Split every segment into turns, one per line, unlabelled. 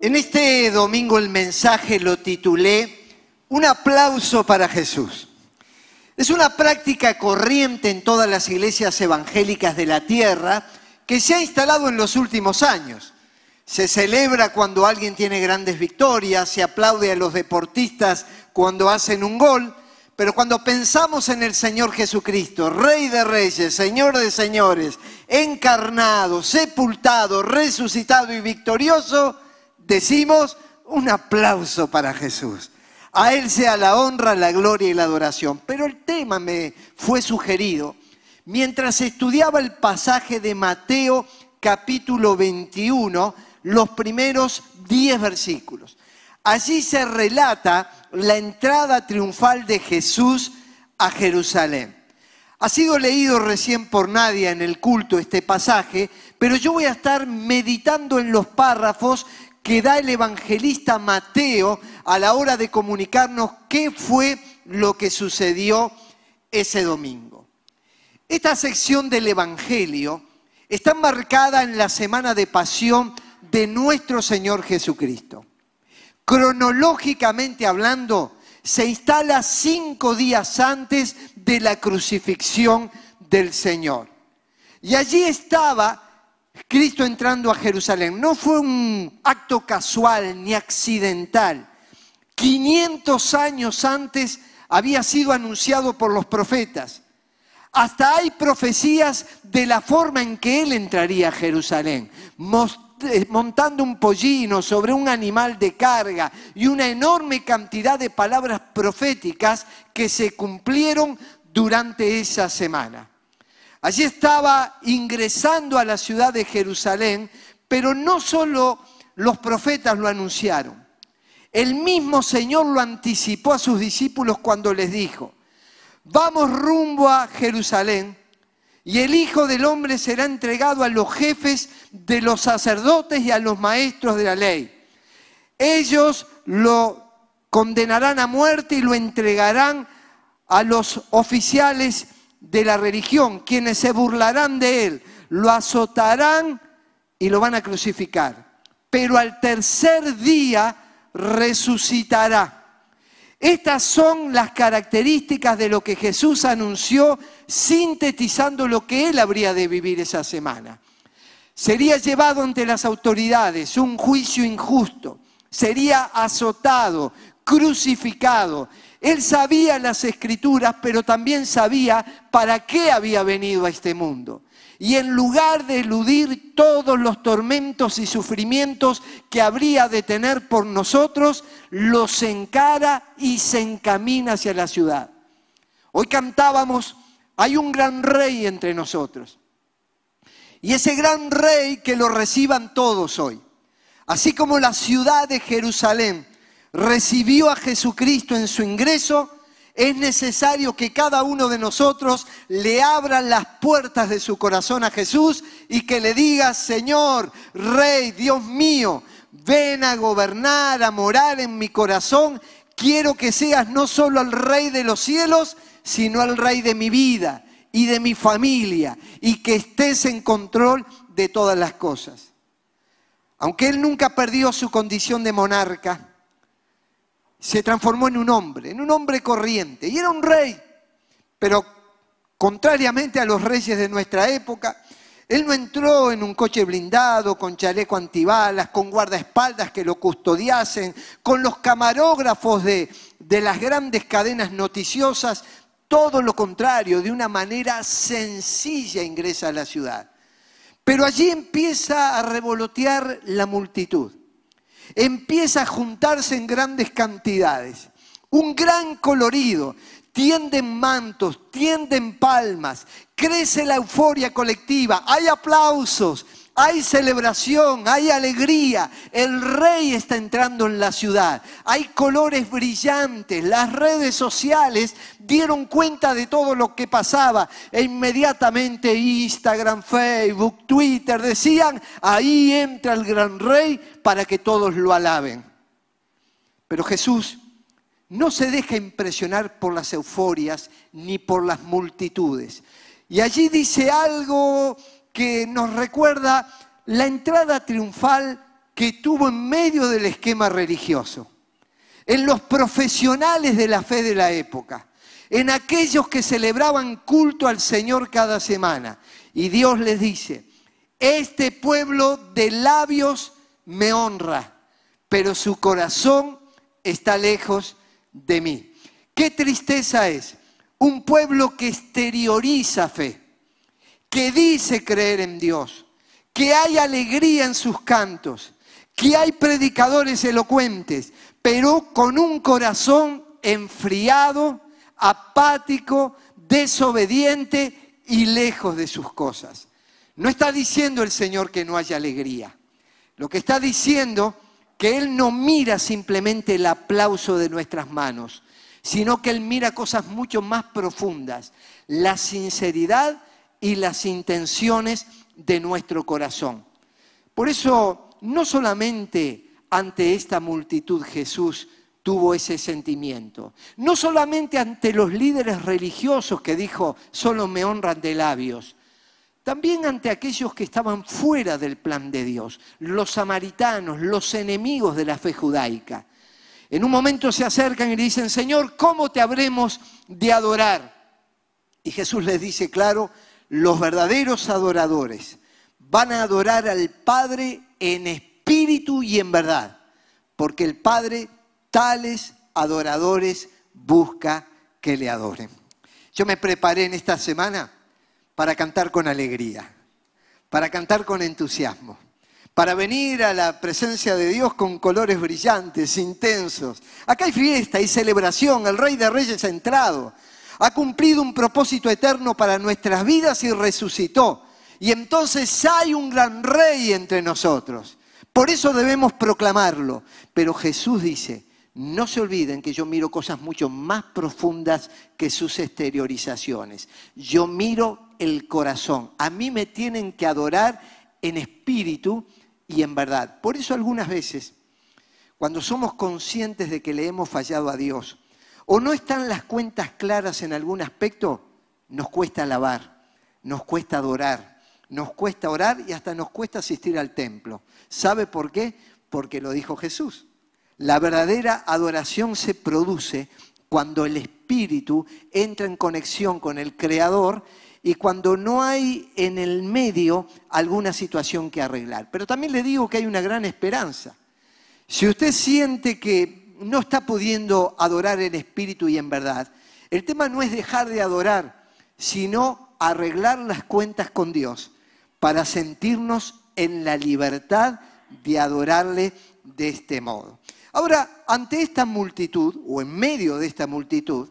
En este domingo el mensaje lo titulé Un aplauso para Jesús. Es una práctica corriente en todas las iglesias evangélicas de la tierra que se ha instalado en los últimos años. Se celebra cuando alguien tiene grandes victorias, se aplaude a los deportistas cuando hacen un gol, pero cuando pensamos en el Señor Jesucristo, Rey de Reyes, Señor de Señores, encarnado, sepultado, resucitado y victorioso, decimos un aplauso para Jesús. A Él sea la honra, la gloria y la adoración. Pero el tema me fue sugerido mientras estudiaba el pasaje de Mateo capítulo 21, los primeros 10 versículos. Allí se relata la entrada triunfal de Jesús a Jerusalén. Ha sido leído recién por nadie en el culto este pasaje, pero yo voy a estar meditando en los párrafos que da el evangelista Mateo a la hora de comunicarnos qué fue lo que sucedió ese domingo. Esta sección del Evangelio está marcada en la semana de pasión de nuestro Señor Jesucristo. Cronológicamente hablando, se instala cinco días antes de la crucifixión del Señor. Y allí estaba Cristo entrando a Jerusalén no fue un acto casual ni accidental. 500 años antes había sido anunciado por los profetas. Hasta hay profecías de la forma en que él entraría a Jerusalén, eh, montando un pollino sobre un animal de carga y una enorme cantidad de palabras proféticas que se cumplieron durante esa semana. Allí estaba ingresando a la ciudad de Jerusalén, pero no solo los profetas lo anunciaron. El mismo Señor lo anticipó a sus discípulos cuando les dijo, vamos rumbo a Jerusalén y el Hijo del Hombre será entregado a los jefes de los sacerdotes y a los maestros de la ley. Ellos lo condenarán a muerte y lo entregarán a los oficiales de la religión, quienes se burlarán de él, lo azotarán y lo van a crucificar. Pero al tercer día resucitará. Estas son las características de lo que Jesús anunció, sintetizando lo que él habría de vivir esa semana. Sería llevado ante las autoridades, un juicio injusto, sería azotado, crucificado, él sabía las escrituras, pero también sabía para qué había venido a este mundo. Y en lugar de eludir todos los tormentos y sufrimientos que habría de tener por nosotros, los encara y se encamina hacia la ciudad. Hoy cantábamos, hay un gran rey entre nosotros. Y ese gran rey que lo reciban todos hoy. Así como la ciudad de Jerusalén recibió a Jesucristo en su ingreso, es necesario que cada uno de nosotros le abra las puertas de su corazón a Jesús y que le diga, Señor, Rey, Dios mío, ven a gobernar, a morar en mi corazón. Quiero que seas no solo el Rey de los cielos, sino el Rey de mi vida y de mi familia y que estés en control de todas las cosas. Aunque él nunca perdió su condición de monarca, se transformó en un hombre, en un hombre corriente. Y era un rey, pero contrariamente a los reyes de nuestra época, él no entró en un coche blindado, con chaleco antibalas, con guardaespaldas que lo custodiasen, con los camarógrafos de, de las grandes cadenas noticiosas. Todo lo contrario, de una manera sencilla ingresa a la ciudad. Pero allí empieza a revolotear la multitud empieza a juntarse en grandes cantidades. Un gran colorido, tienden mantos, tienden palmas, crece la euforia colectiva, hay aplausos, hay celebración, hay alegría. El rey está entrando en la ciudad. Hay colores brillantes. Las redes sociales dieron cuenta de todo lo que pasaba. E inmediatamente Instagram, Facebook, Twitter decían, ahí entra el gran rey para que todos lo alaben. Pero Jesús no se deja impresionar por las euforias ni por las multitudes. Y allí dice algo que nos recuerda la entrada triunfal que tuvo en medio del esquema religioso, en los profesionales de la fe de la época, en aquellos que celebraban culto al Señor cada semana. Y Dios les dice, este pueblo de labios me honra, pero su corazón está lejos de mí. Qué tristeza es un pueblo que exterioriza fe, que dice creer en Dios, que hay alegría en sus cantos, que hay predicadores elocuentes, pero con un corazón enfriado, apático, desobediente y lejos de sus cosas. No está diciendo el Señor que no haya alegría. Lo que está diciendo que Él no mira simplemente el aplauso de nuestras manos, sino que Él mira cosas mucho más profundas, la sinceridad y las intenciones de nuestro corazón. Por eso, no solamente ante esta multitud Jesús tuvo ese sentimiento, no solamente ante los líderes religiosos que dijo, solo me honran de labios, también ante aquellos que estaban fuera del plan de Dios, los samaritanos, los enemigos de la fe judaica. En un momento se acercan y le dicen, Señor, ¿cómo te habremos de adorar? Y Jesús les dice, claro, los verdaderos adoradores van a adorar al Padre en espíritu y en verdad, porque el Padre tales adoradores busca que le adoren. Yo me preparé en esta semana para cantar con alegría, para cantar con entusiasmo, para venir a la presencia de Dios con colores brillantes, intensos. Acá hay fiesta, hay celebración, el Rey de Reyes ha entrado, ha cumplido un propósito eterno para nuestras vidas y resucitó. Y entonces hay un gran rey entre nosotros. Por eso debemos proclamarlo. Pero Jesús dice, no se olviden que yo miro cosas mucho más profundas que sus exteriorizaciones. Yo miro el corazón. A mí me tienen que adorar en espíritu y en verdad. Por eso algunas veces, cuando somos conscientes de que le hemos fallado a Dios, o no están las cuentas claras en algún aspecto, nos cuesta alabar, nos cuesta adorar, nos cuesta orar y hasta nos cuesta asistir al templo. ¿Sabe por qué? Porque lo dijo Jesús. La verdadera adoración se produce cuando el espíritu entra en conexión con el Creador y cuando no hay en el medio alguna situación que arreglar. Pero también le digo que hay una gran esperanza. Si usted siente que no está pudiendo adorar en espíritu y en verdad, el tema no es dejar de adorar, sino arreglar las cuentas con Dios para sentirnos en la libertad de adorarle de este modo. Ahora, ante esta multitud, o en medio de esta multitud,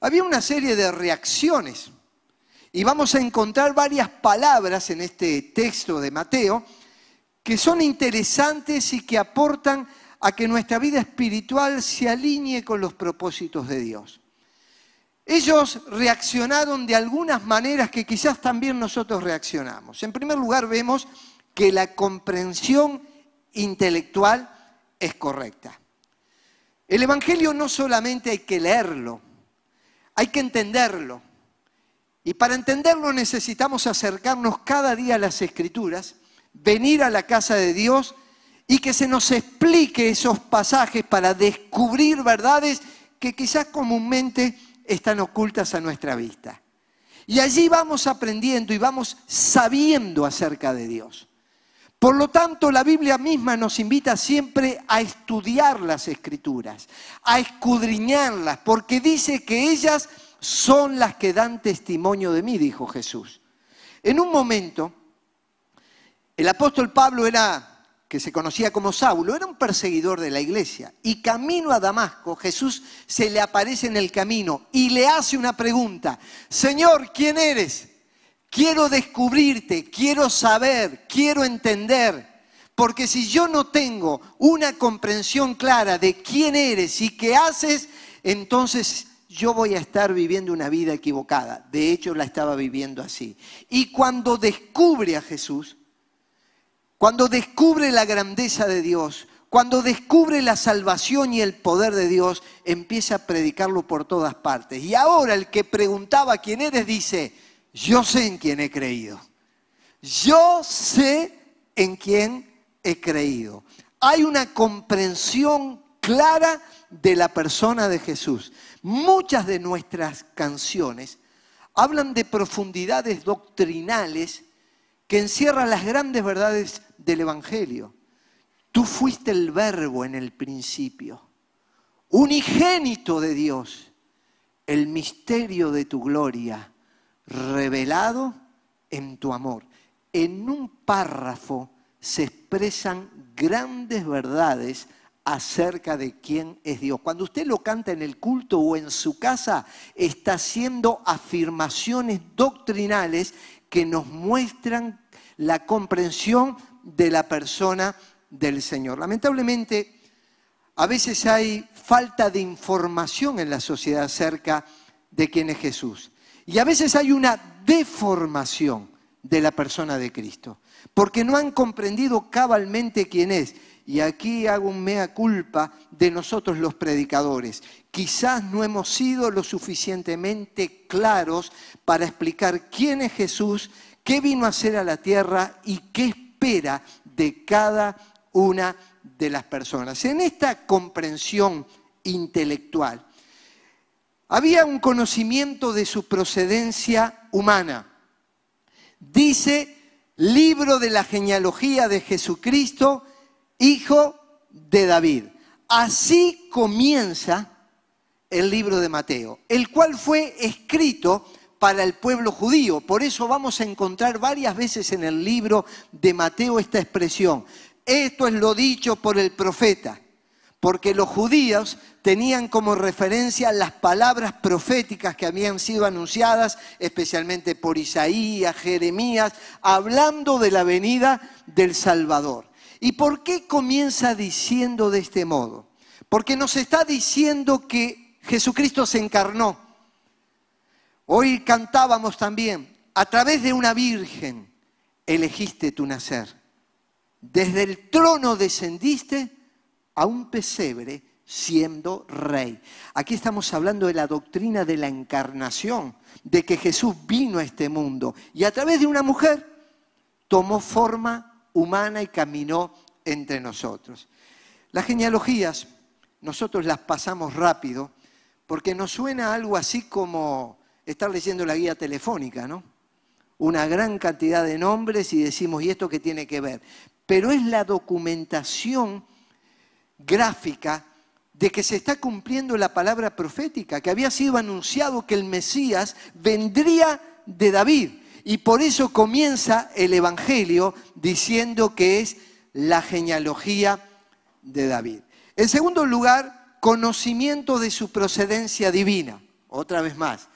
había una serie de reacciones y vamos a encontrar varias palabras en este texto de Mateo que son interesantes y que aportan a que nuestra vida espiritual se alinee con los propósitos de Dios. Ellos reaccionaron de algunas maneras que quizás también nosotros reaccionamos. En primer lugar, vemos que la comprensión intelectual es correcta. El Evangelio no solamente hay que leerlo, hay que entenderlo. Y para entenderlo necesitamos acercarnos cada día a las escrituras, venir a la casa de Dios y que se nos explique esos pasajes para descubrir verdades que quizás comúnmente están ocultas a nuestra vista. Y allí vamos aprendiendo y vamos sabiendo acerca de Dios. Por lo tanto, la Biblia misma nos invita siempre a estudiar las escrituras, a escudriñarlas, porque dice que ellas son las que dan testimonio de mí, dijo Jesús. En un momento, el apóstol Pablo era, que se conocía como Saulo, era un perseguidor de la iglesia. Y camino a Damasco, Jesús se le aparece en el camino y le hace una pregunta. Señor, ¿quién eres? Quiero descubrirte, quiero saber, quiero entender. Porque si yo no tengo una comprensión clara de quién eres y qué haces, entonces yo voy a estar viviendo una vida equivocada. De hecho, la estaba viviendo así. Y cuando descubre a Jesús, cuando descubre la grandeza de Dios, cuando descubre la salvación y el poder de Dios, empieza a predicarlo por todas partes. Y ahora el que preguntaba quién eres dice, yo sé en quién he creído. Yo sé en quién he creído. hay una comprensión clara de la persona de Jesús. Muchas de nuestras canciones hablan de profundidades doctrinales que encierran las grandes verdades del Evangelio. Tú fuiste el verbo en el principio, unigénito de Dios, el misterio de tu gloria, revelado en tu amor. En un párrafo se expresan grandes verdades acerca de quién es Dios. Cuando usted lo canta en el culto o en su casa, está haciendo afirmaciones doctrinales que nos muestran la comprensión de la persona del Señor. Lamentablemente, a veces hay falta de información en la sociedad acerca de quién es Jesús. Y a veces hay una deformación de la persona de Cristo, porque no han comprendido cabalmente quién es. Y aquí hago un mea culpa de nosotros los predicadores. Quizás no hemos sido lo suficientemente claros para explicar quién es Jesús, qué vino a hacer a la tierra y qué de cada una de las personas. En esta comprensión intelectual había un conocimiento de su procedencia humana. Dice libro de la genealogía de Jesucristo, hijo de David. Así comienza el libro de Mateo, el cual fue escrito para el pueblo judío. Por eso vamos a encontrar varias veces en el libro de Mateo esta expresión. Esto es lo dicho por el profeta, porque los judíos tenían como referencia las palabras proféticas que habían sido anunciadas, especialmente por Isaías, Jeremías, hablando de la venida del Salvador. ¿Y por qué comienza diciendo de este modo? Porque nos está diciendo que Jesucristo se encarnó. Hoy cantábamos también, a través de una virgen elegiste tu nacer. Desde el trono descendiste a un pesebre siendo rey. Aquí estamos hablando de la doctrina de la encarnación, de que Jesús vino a este mundo y a través de una mujer tomó forma humana y caminó entre nosotros. Las genealogías, nosotros las pasamos rápido porque nos suena algo así como estar leyendo la guía telefónica, ¿no? Una gran cantidad de nombres y decimos, ¿y esto qué tiene que ver? Pero es la documentación gráfica de que se está cumpliendo la palabra profética, que había sido anunciado que el Mesías vendría de David. Y por eso comienza el Evangelio diciendo que es la genealogía de David. En segundo lugar, conocimiento de su procedencia divina. Otra vez más,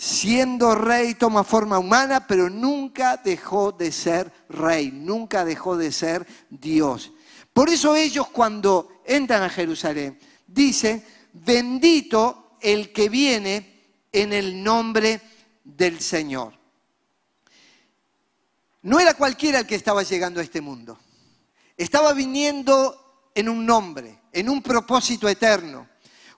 siendo rey toma forma humana, pero nunca dejó de ser rey, nunca dejó de ser Dios. Por eso ellos cuando entran a Jerusalén dicen, bendito el que viene en el nombre del Señor. No era cualquiera el que estaba llegando a este mundo. Estaba viniendo en un nombre, en un propósito eterno.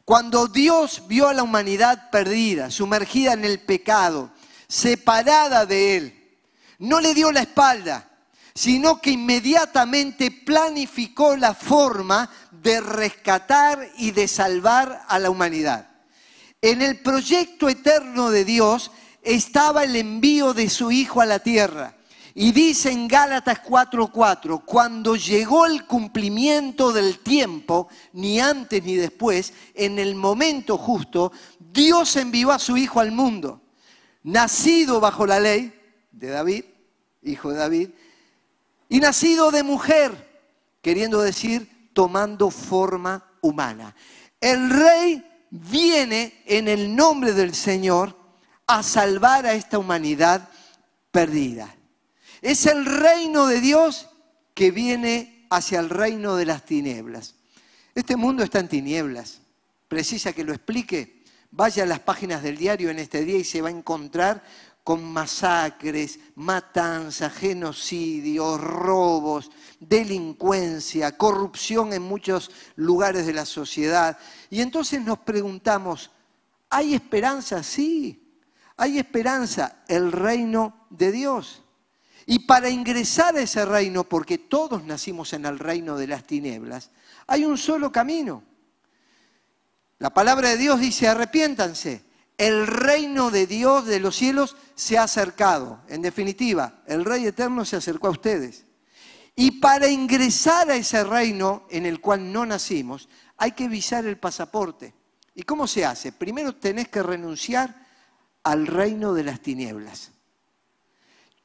Cuando Dios vio a la humanidad perdida, sumergida en el pecado, separada de Él, no le dio la espalda, sino que inmediatamente planificó la forma de rescatar y de salvar a la humanidad. En el proyecto eterno de Dios estaba el envío de su Hijo a la tierra. Y dice en Gálatas 4:4, cuando llegó el cumplimiento del tiempo, ni antes ni después, en el momento justo, Dios envió a su Hijo al mundo, nacido bajo la ley de David, hijo de David, y nacido de mujer, queriendo decir, tomando forma humana. El rey viene en el nombre del Señor a salvar a esta humanidad perdida. Es el reino de Dios que viene hacia el reino de las tinieblas. Este mundo está en tinieblas. Precisa que lo explique. Vaya a las páginas del diario en este día y se va a encontrar con masacres, matanzas, genocidios, robos, delincuencia, corrupción en muchos lugares de la sociedad. Y entonces nos preguntamos, ¿hay esperanza? Sí, hay esperanza, el reino de Dios. Y para ingresar a ese reino, porque todos nacimos en el reino de las tinieblas, hay un solo camino. La palabra de Dios dice, arrepiéntanse, el reino de Dios de los cielos se ha acercado. En definitiva, el Rey Eterno se acercó a ustedes. Y para ingresar a ese reino en el cual no nacimos, hay que visar el pasaporte. ¿Y cómo se hace? Primero tenés que renunciar al reino de las tinieblas.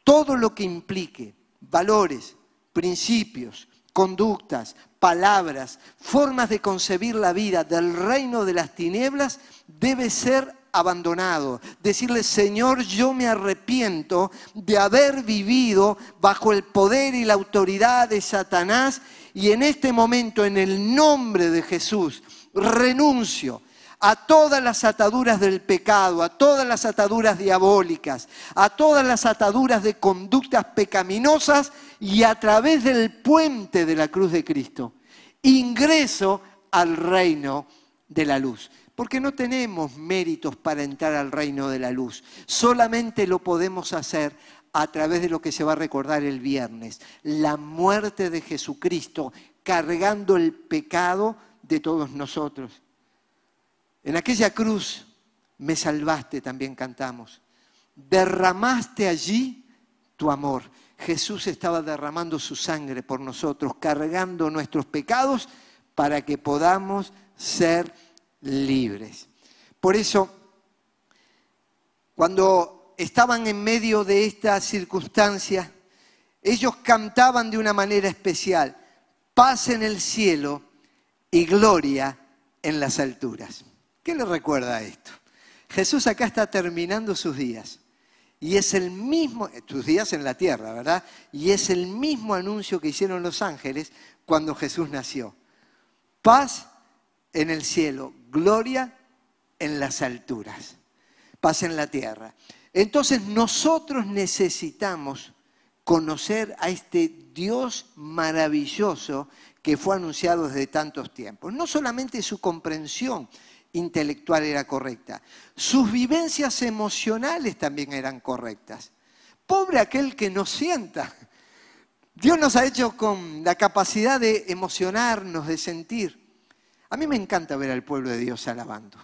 Todo lo que implique valores, principios, conductas, palabras, formas de concebir la vida del reino de las tinieblas debe ser abandonado. Decirle, Señor, yo me arrepiento de haber vivido bajo el poder y la autoridad de Satanás y en este momento, en el nombre de Jesús, renuncio a todas las ataduras del pecado, a todas las ataduras diabólicas, a todas las ataduras de conductas pecaminosas y a través del puente de la cruz de Cristo ingreso al reino de la luz. Porque no tenemos méritos para entrar al reino de la luz. Solamente lo podemos hacer a través de lo que se va a recordar el viernes, la muerte de Jesucristo cargando el pecado de todos nosotros. En aquella cruz me salvaste, también cantamos. Derramaste allí tu amor. Jesús estaba derramando su sangre por nosotros, cargando nuestros pecados para que podamos ser libres. Por eso, cuando estaban en medio de esta circunstancia, ellos cantaban de una manera especial, paz en el cielo y gloria en las alturas. ¿Qué le recuerda a esto? Jesús acá está terminando sus días. Y es el mismo, sus días en la tierra, ¿verdad? Y es el mismo anuncio que hicieron los ángeles cuando Jesús nació. Paz en el cielo, gloria en las alturas, paz en la tierra. Entonces nosotros necesitamos conocer a este Dios maravilloso que fue anunciado desde tantos tiempos. No solamente su comprensión, intelectual era correcta. Sus vivencias emocionales también eran correctas. Pobre aquel que no sienta. Dios nos ha hecho con la capacidad de emocionarnos, de sentir. A mí me encanta ver al pueblo de Dios alabando.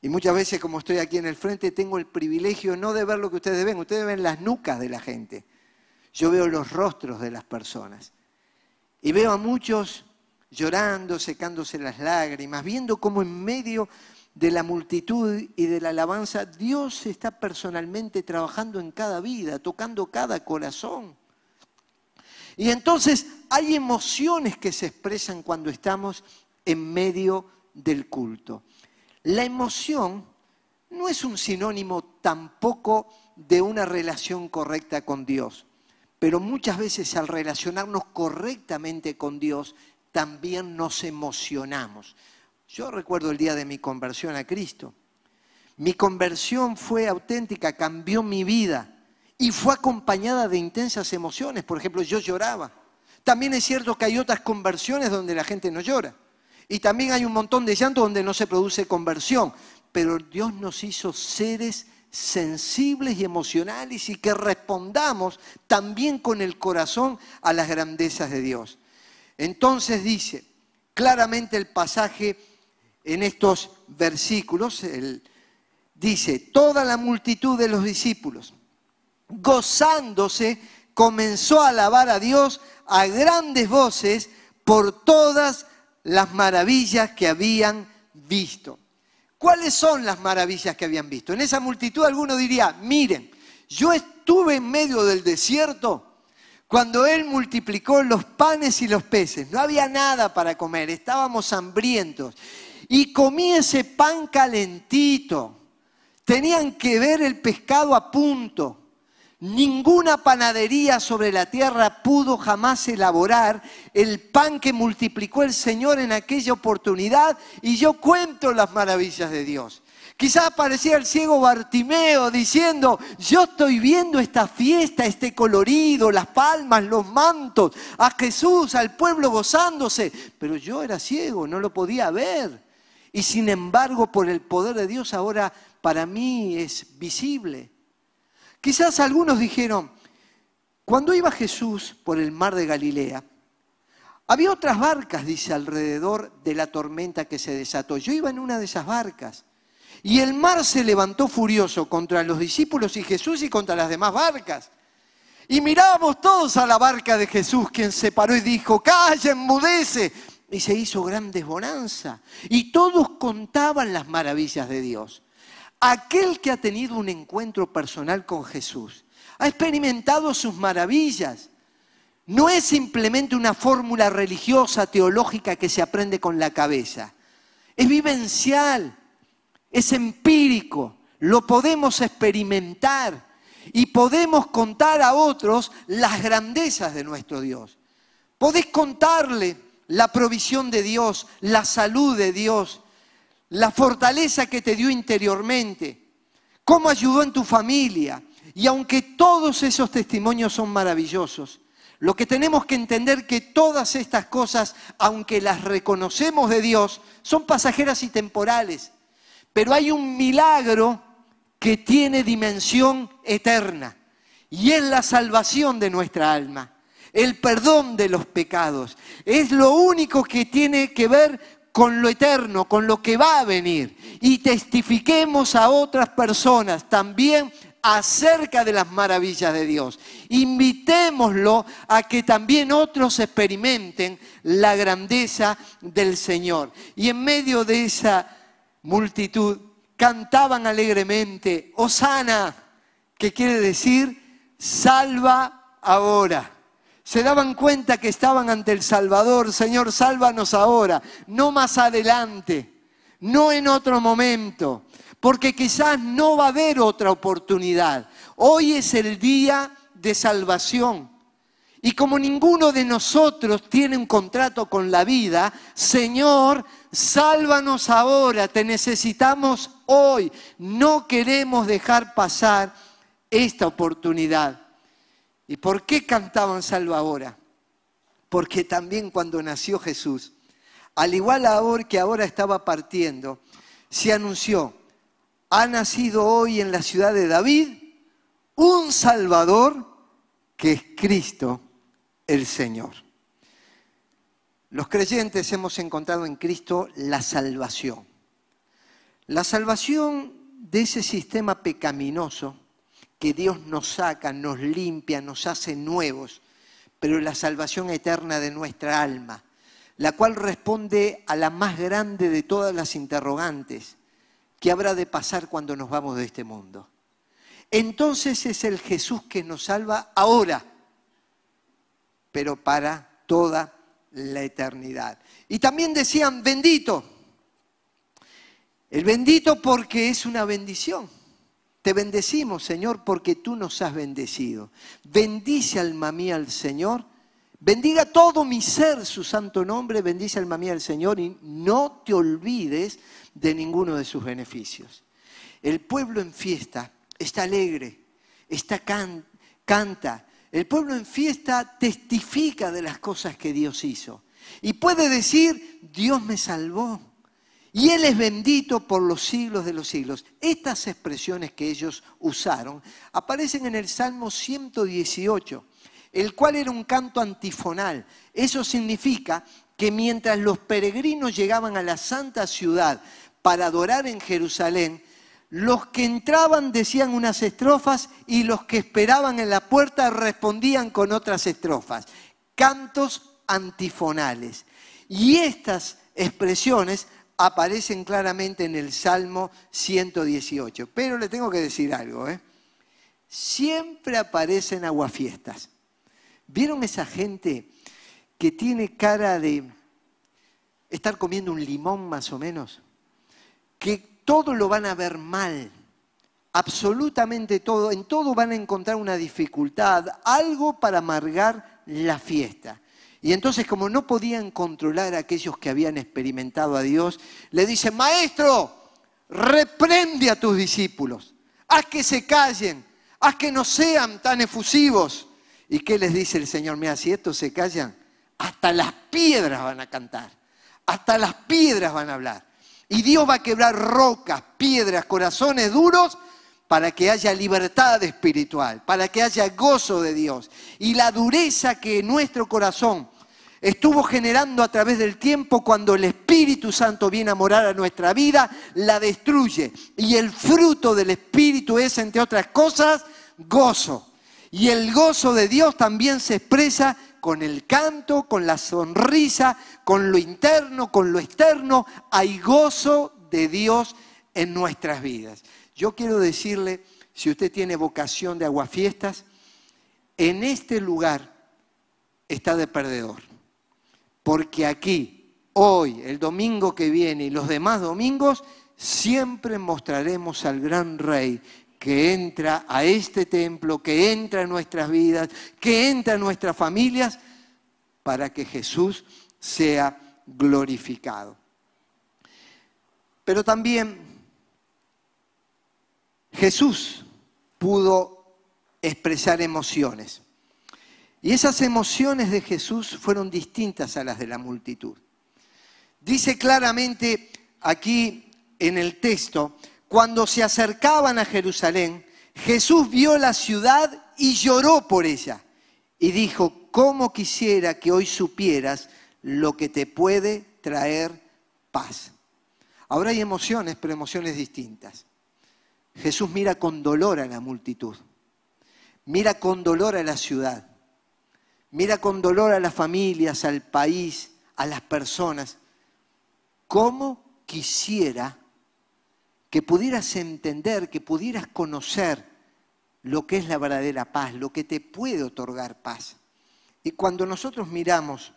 Y muchas veces, como estoy aquí en el frente, tengo el privilegio no de ver lo que ustedes ven, ustedes ven las nucas de la gente. Yo veo los rostros de las personas. Y veo a muchos llorando, secándose las lágrimas, viendo cómo en medio de la multitud y de la alabanza, Dios está personalmente trabajando en cada vida, tocando cada corazón. Y entonces hay emociones que se expresan cuando estamos en medio del culto. La emoción no es un sinónimo tampoco de una relación correcta con Dios, pero muchas veces al relacionarnos correctamente con Dios también nos emocionamos. Yo recuerdo el día de mi conversión a Cristo. Mi conversión fue auténtica, cambió mi vida y fue acompañada de intensas emociones. Por ejemplo, yo lloraba. También es cierto que hay otras conversiones donde la gente no llora. Y también hay un montón de llanto donde no se produce conversión. Pero Dios nos hizo seres sensibles y emocionales y que respondamos también con el corazón a las grandezas de Dios. Entonces dice claramente el pasaje en estos versículos, dice, toda la multitud de los discípulos, gozándose, comenzó a alabar a Dios a grandes voces por todas las maravillas que habían visto. ¿Cuáles son las maravillas que habían visto? En esa multitud alguno diría, miren, yo estuve en medio del desierto cuando Él multiplicó los panes y los peces, no había nada para comer, estábamos hambrientos. Y comí ese pan calentito. Tenían que ver el pescado a punto. Ninguna panadería sobre la tierra pudo jamás elaborar el pan que multiplicó el Señor en aquella oportunidad y yo cuento las maravillas de Dios. Quizás aparecía el ciego Bartimeo diciendo, yo estoy viendo esta fiesta, este colorido, las palmas, los mantos, a Jesús, al pueblo gozándose, pero yo era ciego, no lo podía ver. Y sin embargo, por el poder de Dios ahora para mí es visible. Quizás algunos dijeron, Cuando iba Jesús por el mar de Galilea, había otras barcas, dice, alrededor de la tormenta que se desató. Yo iba en una de esas barcas. Y el mar se levantó furioso contra los discípulos y Jesús y contra las demás barcas. Y mirábamos todos a la barca de Jesús, quien se paró y dijo, calla, enmudece. Y se hizo gran desbonanza. Y todos contaban las maravillas de Dios. Aquel que ha tenido un encuentro personal con Jesús, ha experimentado sus maravillas. No es simplemente una fórmula religiosa, teológica que se aprende con la cabeza. Es vivencial, es empírico, lo podemos experimentar y podemos contar a otros las grandezas de nuestro Dios. Podés contarle la provisión de Dios, la salud de Dios, la fortaleza que te dio interiormente, cómo ayudó en tu familia. Y aunque todos esos testimonios son maravillosos, lo que tenemos que entender que todas estas cosas, aunque las reconocemos de Dios, son pasajeras y temporales. Pero hay un milagro que tiene dimensión eterna y es la salvación de nuestra alma, el perdón de los pecados. Es lo único que tiene que ver con lo eterno, con lo que va a venir. Y testifiquemos a otras personas también acerca de las maravillas de Dios. Invitémoslo a que también otros experimenten la grandeza del Señor. Y en medio de esa multitud cantaban alegremente, Osana, que quiere decir, salva ahora. Se daban cuenta que estaban ante el Salvador, Señor, sálvanos ahora, no más adelante, no en otro momento, porque quizás no va a haber otra oportunidad. Hoy es el día de salvación. Y como ninguno de nosotros tiene un contrato con la vida, Señor, sálvanos ahora, te necesitamos hoy. No queremos dejar pasar esta oportunidad. ¿Y por qué cantaban salva ahora? Porque también cuando nació Jesús, al igual ahora que ahora estaba partiendo, se anunció, ha nacido hoy en la ciudad de David un Salvador que es Cristo el Señor. Los creyentes hemos encontrado en Cristo la salvación. La salvación de ese sistema pecaminoso que Dios nos saca, nos limpia, nos hace nuevos, pero la salvación eterna de nuestra alma, la cual responde a la más grande de todas las interrogantes que habrá de pasar cuando nos vamos de este mundo. Entonces es el Jesús que nos salva ahora, pero para toda la eternidad. Y también decían, bendito. El bendito porque es una bendición. Te bendecimos, Señor, porque tú nos has bendecido. Bendice alma mía al Señor. Bendiga todo mi ser su santo nombre. Bendice alma mía al Señor y no te olvides de ninguno de sus beneficios. El pueblo en fiesta está alegre, está canta, el pueblo en fiesta testifica de las cosas que Dios hizo. Y puede decir, Dios me salvó. Y Él es bendito por los siglos de los siglos. Estas expresiones que ellos usaron aparecen en el Salmo 118, el cual era un canto antifonal. Eso significa que mientras los peregrinos llegaban a la santa ciudad para adorar en Jerusalén, los que entraban decían unas estrofas y los que esperaban en la puerta respondían con otras estrofas. Cantos antifonales. Y estas expresiones aparecen claramente en el Salmo 118. Pero le tengo que decir algo, ¿eh? Siempre aparecen aguafiestas. ¿Vieron esa gente que tiene cara de estar comiendo un limón más o menos? Que todo lo van a ver mal, absolutamente todo, en todo van a encontrar una dificultad, algo para amargar la fiesta. Y entonces como no podían controlar a aquellos que habían experimentado a Dios, le dicen, maestro, reprende a tus discípulos, haz que se callen, haz que no sean tan efusivos. ¿Y qué les dice el Señor? Mira, si estos se callan, hasta las piedras van a cantar, hasta las piedras van a hablar. Y Dios va a quebrar rocas, piedras, corazones duros para que haya libertad espiritual, para que haya gozo de Dios. Y la dureza que nuestro corazón estuvo generando a través del tiempo cuando el Espíritu Santo viene a morar a nuestra vida, la destruye. Y el fruto del Espíritu es, entre otras cosas, gozo. Y el gozo de Dios también se expresa con el canto, con la sonrisa, con lo interno, con lo externo. Hay gozo de Dios en nuestras vidas. Yo quiero decirle, si usted tiene vocación de aguafiestas, en este lugar está de perdedor. Porque aquí, hoy, el domingo que viene y los demás domingos, siempre mostraremos al gran rey que entra a este templo, que entra en nuestras vidas, que entra en nuestras familias, para que Jesús sea glorificado. Pero también Jesús pudo expresar emociones. Y esas emociones de Jesús fueron distintas a las de la multitud. Dice claramente aquí en el texto, cuando se acercaban a Jerusalén, Jesús vio la ciudad y lloró por ella. Y dijo, ¿cómo quisiera que hoy supieras lo que te puede traer paz? Ahora hay emociones, pero emociones distintas. Jesús mira con dolor a la multitud, mira con dolor a la ciudad, mira con dolor a las familias, al país, a las personas. ¿Cómo quisiera que pudieras entender, que pudieras conocer lo que es la verdadera paz, lo que te puede otorgar paz? Y cuando nosotros miramos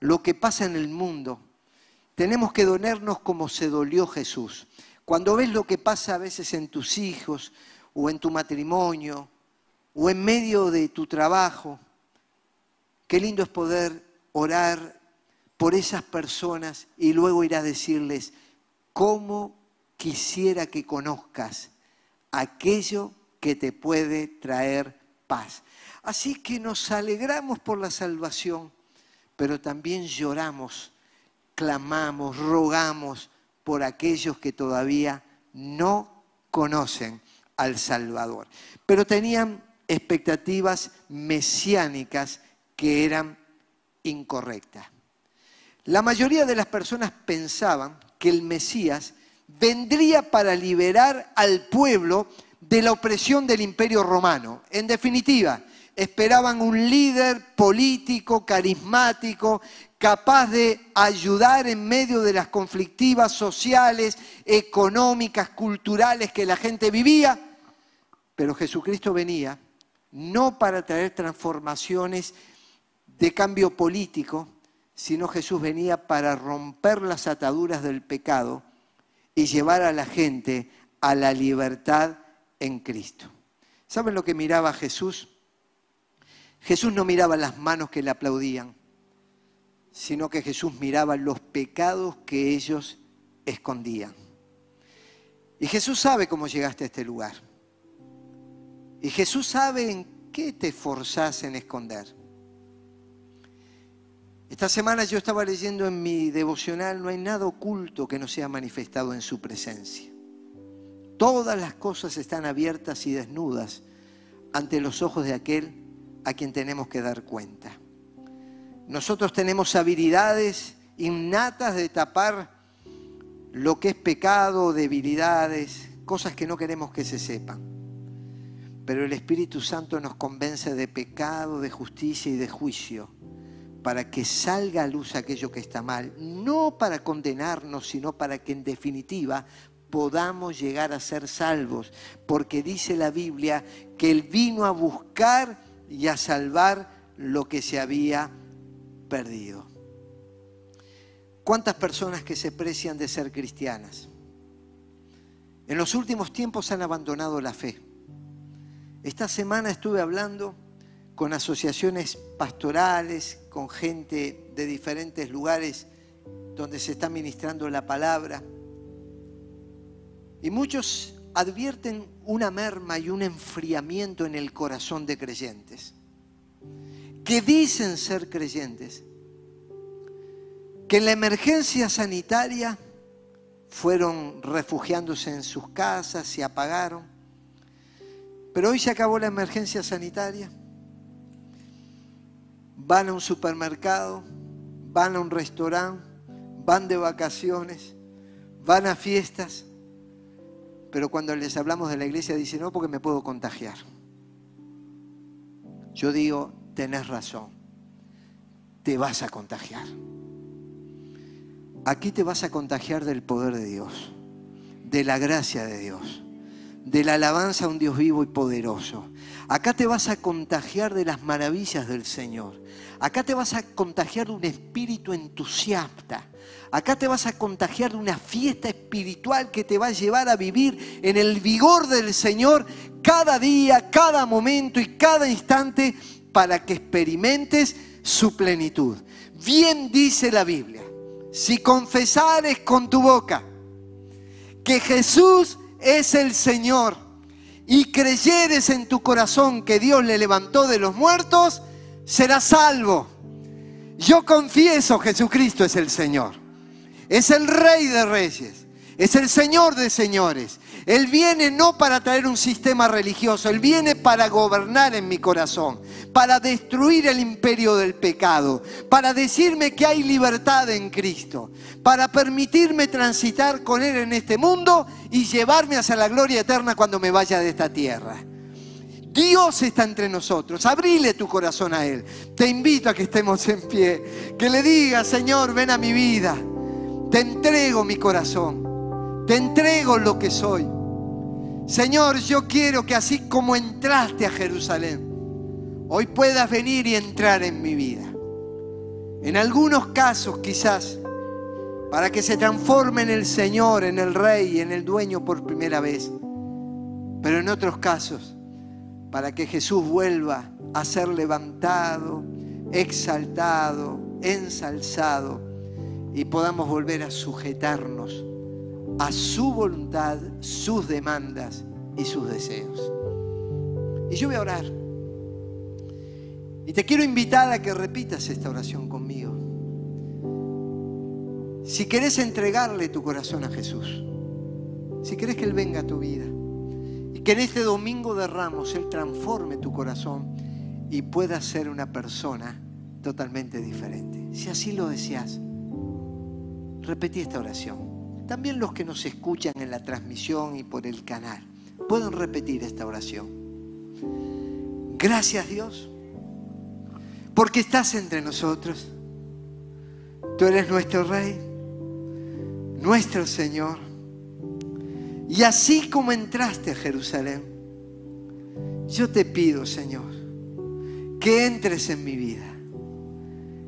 lo que pasa en el mundo, tenemos que dolernos como se dolió Jesús. Cuando ves lo que pasa a veces en tus hijos o en tu matrimonio o en medio de tu trabajo, qué lindo es poder orar por esas personas y luego ir a decirles, ¿cómo quisiera que conozcas aquello que te puede traer paz? Así que nos alegramos por la salvación, pero también lloramos, clamamos, rogamos por aquellos que todavía no conocen al Salvador. Pero tenían expectativas mesiánicas que eran incorrectas. La mayoría de las personas pensaban que el Mesías vendría para liberar al pueblo de la opresión del imperio romano. En definitiva, esperaban un líder político, carismático, capaz de ayudar en medio de las conflictivas sociales, económicas, culturales que la gente vivía. Pero Jesucristo venía no para traer transformaciones de cambio político, sino Jesús venía para romper las ataduras del pecado y llevar a la gente a la libertad en Cristo. ¿Saben lo que miraba Jesús? Jesús no miraba las manos que le aplaudían sino que Jesús miraba los pecados que ellos escondían. Y Jesús sabe cómo llegaste a este lugar. Y Jesús sabe en qué te esforzás en esconder. Esta semana yo estaba leyendo en mi devocional, no hay nada oculto que no sea manifestado en su presencia. Todas las cosas están abiertas y desnudas ante los ojos de aquel a quien tenemos que dar cuenta. Nosotros tenemos habilidades innatas de tapar lo que es pecado, debilidades, cosas que no queremos que se sepan. Pero el Espíritu Santo nos convence de pecado, de justicia y de juicio, para que salga a luz aquello que está mal, no para condenarnos, sino para que en definitiva podamos llegar a ser salvos, porque dice la Biblia que Él vino a buscar y a salvar lo que se había perdido. ¿Cuántas personas que se precian de ser cristianas? En los últimos tiempos han abandonado la fe. Esta semana estuve hablando con asociaciones pastorales, con gente de diferentes lugares donde se está ministrando la palabra. Y muchos advierten una merma y un enfriamiento en el corazón de creyentes que dicen ser creyentes, que en la emergencia sanitaria fueron refugiándose en sus casas, se apagaron, Pero hoy se acabó la emergencia sanitaria. Van a un supermercado, van a un restaurante, van de vacaciones, van a fiestas, pero cuando les hablamos de la iglesia dicen, no, porque me puedo contagiar. Yo digo, tenés razón, te vas a contagiar. Aquí te vas a contagiar del poder de Dios, de la gracia de Dios, de la alabanza a un Dios vivo y poderoso. Acá te vas a contagiar de las maravillas del Señor. Acá te vas a contagiar de un espíritu entusiasta. Acá te vas a contagiar de una fiesta espiritual que te va a llevar a vivir en el vigor del Señor cada día, cada momento y cada instante para que experimentes su plenitud. Bien dice la Biblia, si confesares con tu boca que Jesús es el Señor y creyeres en tu corazón que Dios le levantó de los muertos, serás salvo. Yo confieso Jesucristo es el Señor. Es el Rey de Reyes. Es el Señor de señores. Él viene no para traer un sistema religioso, Él viene para gobernar en mi corazón, para destruir el imperio del pecado, para decirme que hay libertad en Cristo, para permitirme transitar con Él en este mundo y llevarme hacia la gloria eterna cuando me vaya de esta tierra. Dios está entre nosotros. Abrile tu corazón a Él. Te invito a que estemos en pie. Que le digas, Señor, ven a mi vida. Te entrego mi corazón. Te entrego lo que soy. Señor, yo quiero que así como entraste a Jerusalén, hoy puedas venir y entrar en mi vida. En algunos casos quizás, para que se transforme en el Señor, en el Rey, en el dueño por primera vez. Pero en otros casos, para que Jesús vuelva a ser levantado, exaltado, ensalzado y podamos volver a sujetarnos a su voluntad, sus demandas y sus deseos. Y yo voy a orar. Y te quiero invitar a que repitas esta oración conmigo. Si querés entregarle tu corazón a Jesús, si querés que Él venga a tu vida, y que en este domingo de ramos Él transforme tu corazón y puedas ser una persona totalmente diferente. Si así lo deseas, repetí esta oración. También los que nos escuchan en la transmisión y por el canal pueden repetir esta oración. Gracias Dios, porque estás entre nosotros. Tú eres nuestro Rey, nuestro Señor. Y así como entraste a Jerusalén, yo te pido, Señor, que entres en mi vida,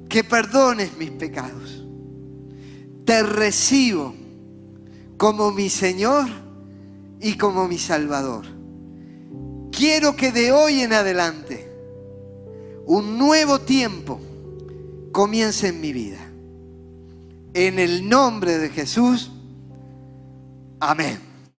que perdones mis pecados te recibo como mi Señor y como mi Salvador. Quiero que de hoy en adelante un nuevo tiempo comience en mi vida. En el nombre de Jesús, amén.